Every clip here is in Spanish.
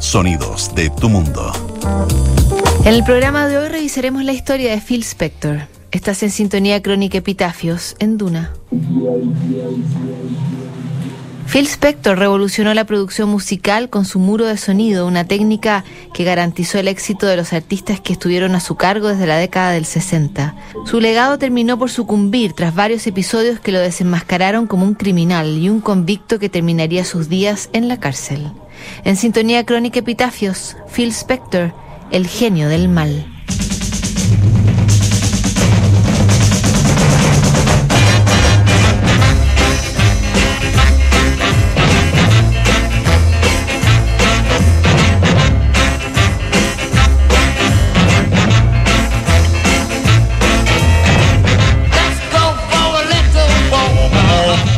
Sonidos de tu mundo. En el programa de hoy revisaremos la historia de Phil Spector. Estás en sintonía crónica Epitafios en Duna. Phil Spector revolucionó la producción musical con su muro de sonido, una técnica que garantizó el éxito de los artistas que estuvieron a su cargo desde la década del 60. Su legado terminó por sucumbir tras varios episodios que lo desenmascararon como un criminal y un convicto que terminaría sus días en la cárcel. En sintonía crónica Epitafios, Phil Spector el genio del mal.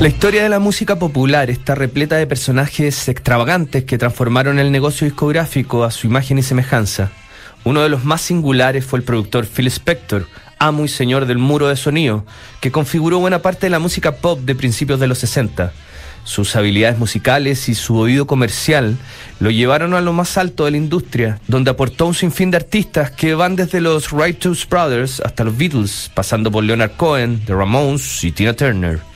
La historia de la música popular está repleta de personajes extravagantes que transformaron el negocio discográfico a su imagen y semejanza. Uno de los más singulares fue el productor Phil Spector, amo y señor del muro de sonido, que configuró buena parte de la música pop de principios de los 60. Sus habilidades musicales y su oído comercial lo llevaron a lo más alto de la industria, donde aportó un sinfín de artistas que van desde los Righteous Brothers hasta los Beatles, pasando por Leonard Cohen, The Ramones y Tina Turner.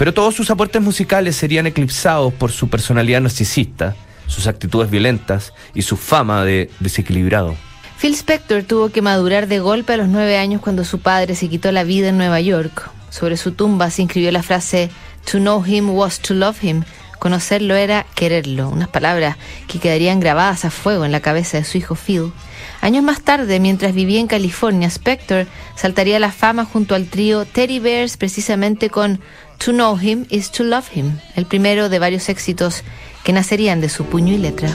Pero todos sus aportes musicales serían eclipsados por su personalidad narcisista, sus actitudes violentas y su fama de desequilibrado. Phil Spector tuvo que madurar de golpe a los nueve años cuando su padre se quitó la vida en Nueva York. Sobre su tumba se inscribió la frase To know him was to love him. Conocerlo era quererlo, unas palabras que quedarían grabadas a fuego en la cabeza de su hijo Phil. Años más tarde, mientras vivía en California, Spector saltaría a la fama junto al trío Teddy Bears precisamente con To Know Him is to Love Him, el primero de varios éxitos que nacerían de su puño y letra.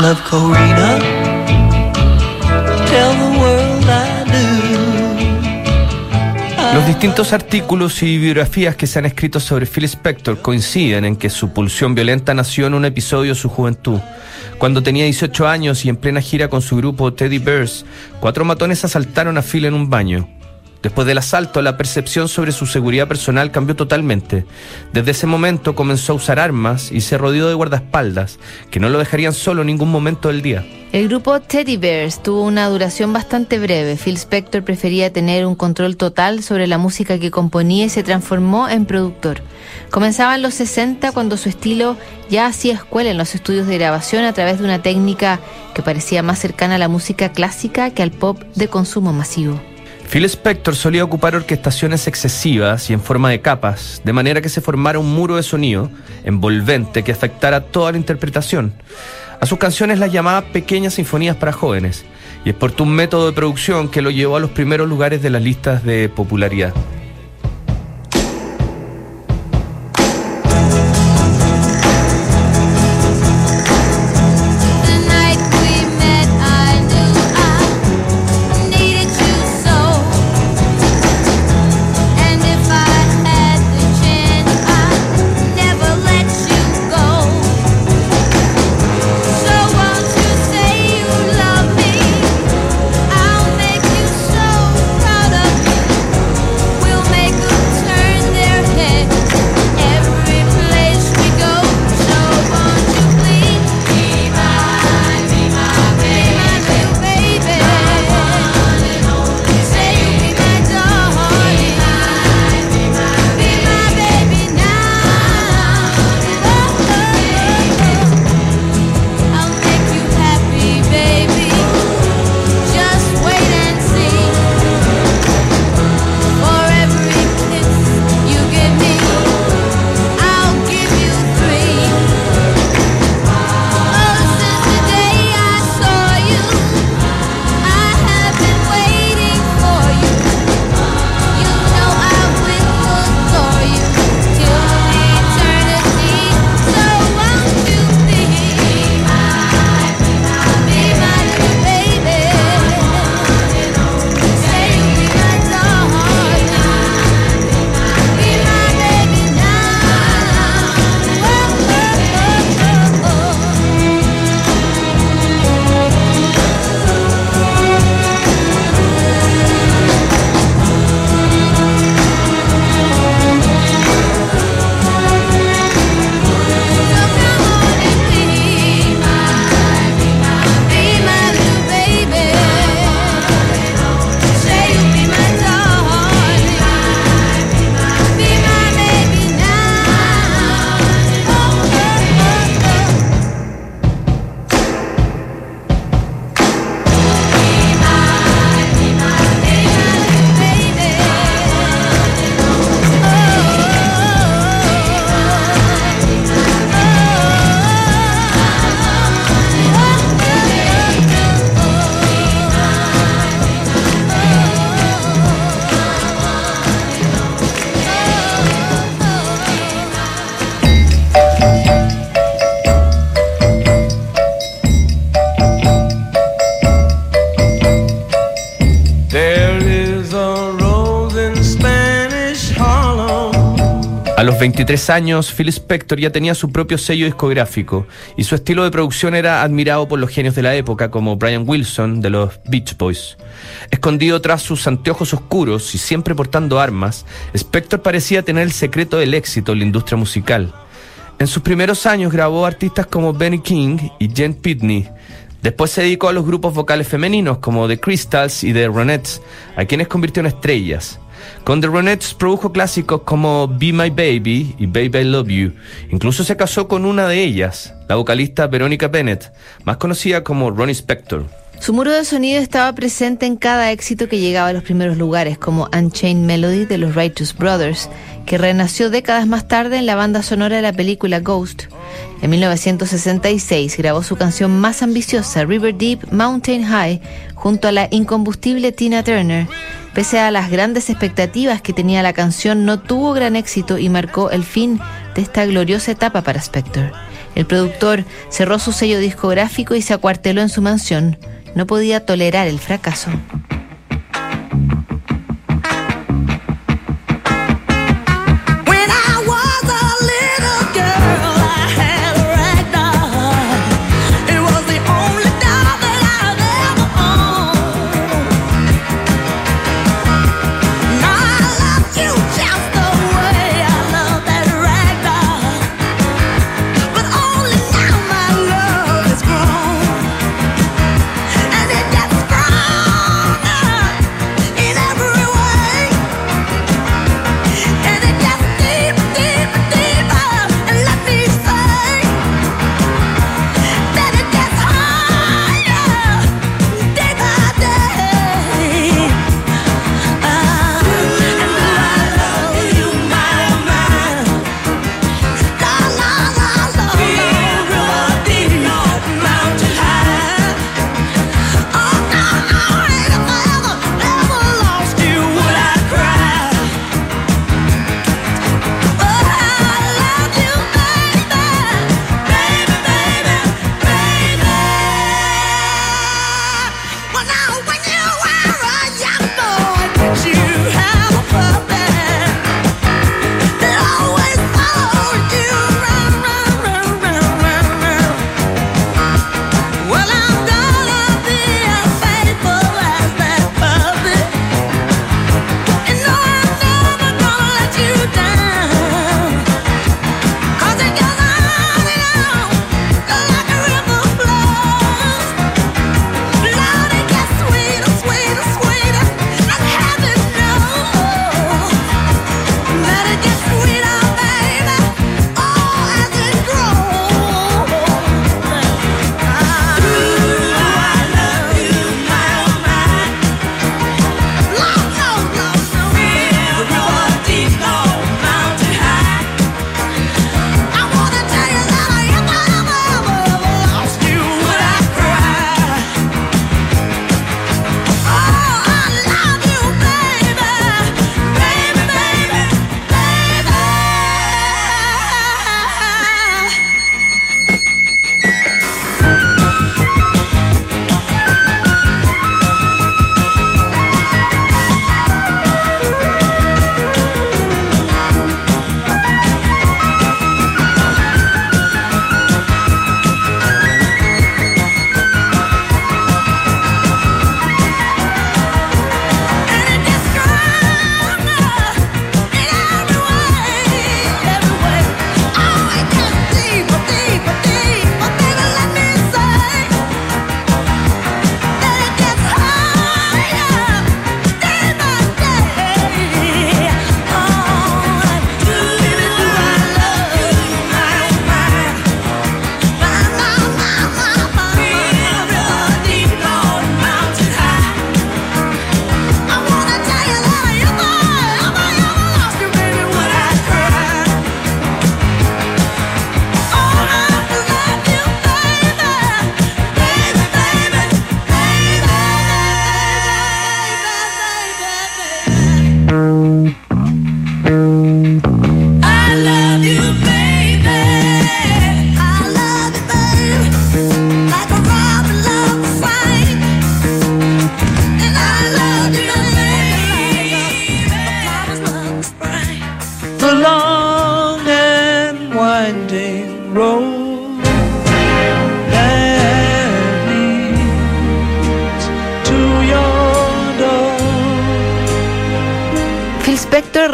love Corina. Tell the world I do. Los distintos artículos y biografías que se han escrito sobre Phil Spector coinciden en que su pulsión violenta nació en un episodio de su juventud. Cuando tenía 18 años y en plena gira con su grupo Teddy Bears, cuatro matones asaltaron a Phil en un baño. Después del asalto, la percepción sobre su seguridad personal cambió totalmente. Desde ese momento comenzó a usar armas y se rodeó de guardaespaldas, que no lo dejarían solo en ningún momento del día. El grupo Teddy Bears tuvo una duración bastante breve. Phil Spector prefería tener un control total sobre la música que componía y se transformó en productor. Comenzaba en los 60 cuando su estilo ya hacía escuela en los estudios de grabación a través de una técnica que parecía más cercana a la música clásica que al pop de consumo masivo. Phil Spector solía ocupar orquestaciones excesivas y en forma de capas, de manera que se formara un muro de sonido envolvente que afectara toda la interpretación. A sus canciones las llamaba pequeñas sinfonías para jóvenes, y exportó un método de producción que lo llevó a los primeros lugares de las listas de popularidad. 23 años, Phil Spector ya tenía su propio sello discográfico y su estilo de producción era admirado por los genios de la época como Brian Wilson de los Beach Boys. Escondido tras sus anteojos oscuros y siempre portando armas, Spector parecía tener el secreto del éxito en la industria musical. En sus primeros años grabó artistas como Benny King y Jen Pitney. Después se dedicó a los grupos vocales femeninos como The Crystals y The Ronettes, a quienes convirtió en estrellas. Con The Ronettes produjo clásicos como Be My Baby y Baby I Love You. Incluso se casó con una de ellas, la vocalista Veronica Bennett, más conocida como Ronnie Spector. Su muro de sonido estaba presente en cada éxito que llegaba a los primeros lugares, como Unchained Melody de los Righteous Brothers, que renació décadas más tarde en la banda sonora de la película Ghost. En 1966 grabó su canción más ambiciosa, River Deep Mountain High, junto a la incombustible Tina Turner. Pese a las grandes expectativas que tenía la canción, no tuvo gran éxito y marcó el fin de esta gloriosa etapa para Spector. El productor cerró su sello discográfico y se acuarteló en su mansión. No podía tolerar el fracaso.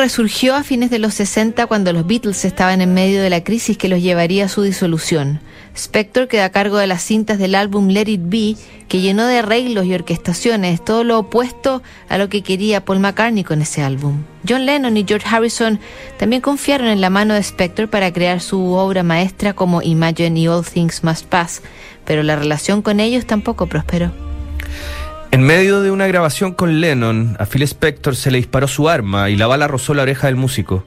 Resurgió a fines de los 60 cuando los Beatles estaban en medio de la crisis que los llevaría a su disolución. Spector queda a cargo de las cintas del álbum Let It Be, que llenó de arreglos y orquestaciones, todo lo opuesto a lo que quería Paul McCartney con ese álbum. John Lennon y George Harrison también confiaron en la mano de Spector para crear su obra maestra como Imagine y All Things Must Pass, pero la relación con ellos tampoco prosperó. En medio de una grabación con Lennon, a Phil Spector se le disparó su arma y la bala rozó la oreja del músico.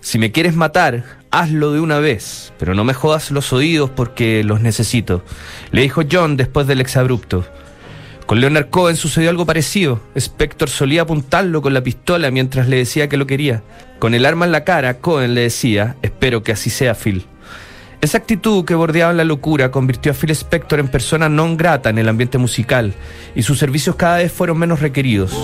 Si me quieres matar, hazlo de una vez, pero no me jodas los oídos porque los necesito, le dijo John después del exabrupto. Con Leonard Cohen sucedió algo parecido. Spector solía apuntarlo con la pistola mientras le decía que lo quería. Con el arma en la cara, Cohen le decía, espero que así sea, Phil. Esa actitud que bordeaba la locura convirtió a Phil Spector en persona non grata en el ambiente musical y sus servicios cada vez fueron menos requeridos.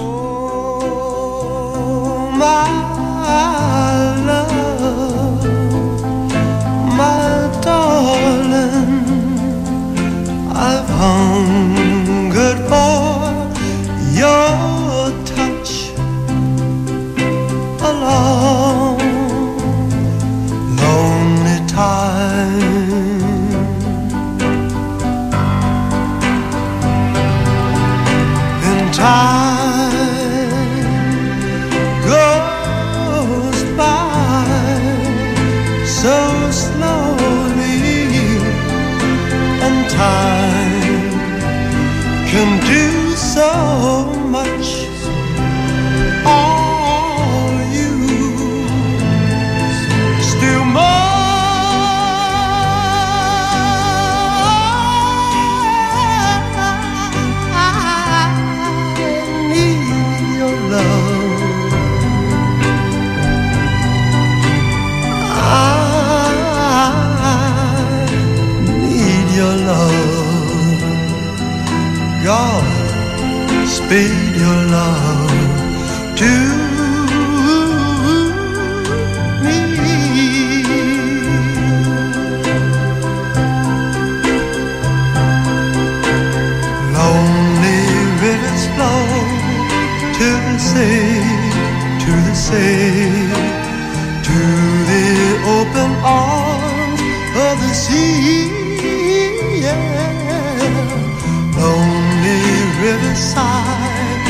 riverside.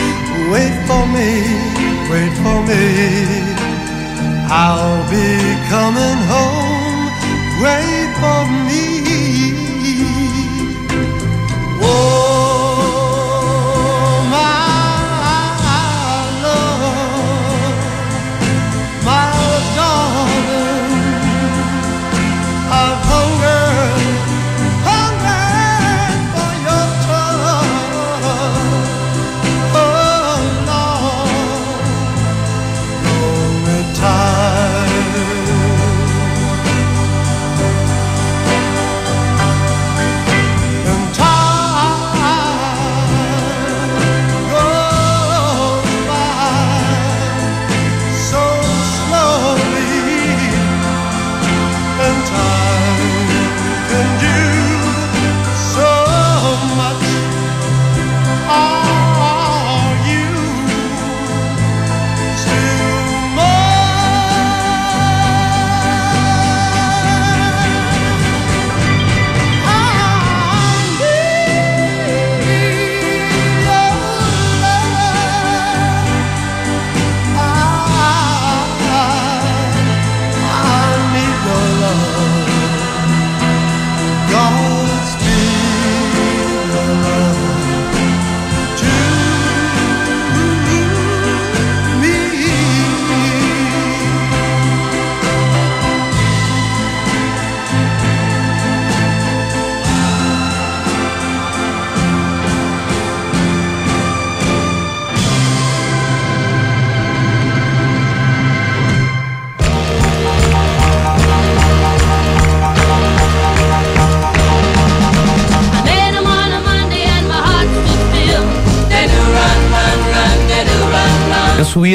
Wait for me, wait for me. I'll be coming home. Wait for me.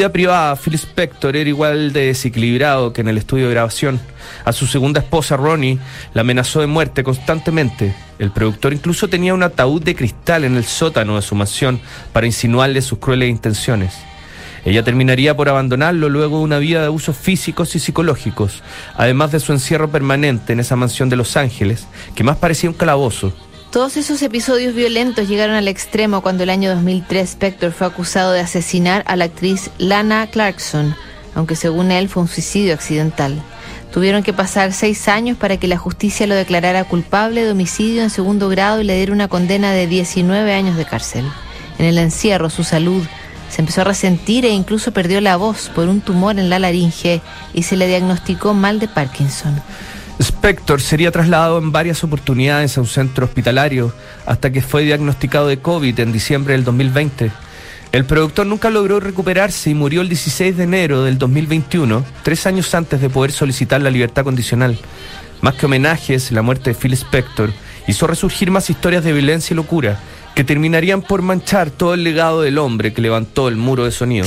Vida privada, Phil Spector era igual de desequilibrado que en el estudio de grabación. A su segunda esposa, Ronnie, la amenazó de muerte constantemente. El productor incluso tenía un ataúd de cristal en el sótano de su mansión para insinuarle sus crueles intenciones. Ella terminaría por abandonarlo luego de una vida de abusos físicos y psicológicos, además de su encierro permanente en esa mansión de Los Ángeles, que más parecía un calabozo. Todos esos episodios violentos llegaron al extremo cuando el año 2003 Spector fue acusado de asesinar a la actriz Lana Clarkson, aunque según él fue un suicidio accidental. Tuvieron que pasar seis años para que la justicia lo declarara culpable de homicidio en segundo grado y le diera una condena de 19 años de cárcel. En el encierro, su salud se empezó a resentir e incluso perdió la voz por un tumor en la laringe y se le diagnosticó mal de Parkinson. Spector sería trasladado en varias oportunidades a un centro hospitalario hasta que fue diagnosticado de COVID en diciembre del 2020. El productor nunca logró recuperarse y murió el 16 de enero del 2021, tres años antes de poder solicitar la libertad condicional. Más que homenajes, la muerte de Phil Spector hizo resurgir más historias de violencia y locura que terminarían por manchar todo el legado del hombre que levantó el muro de sonido.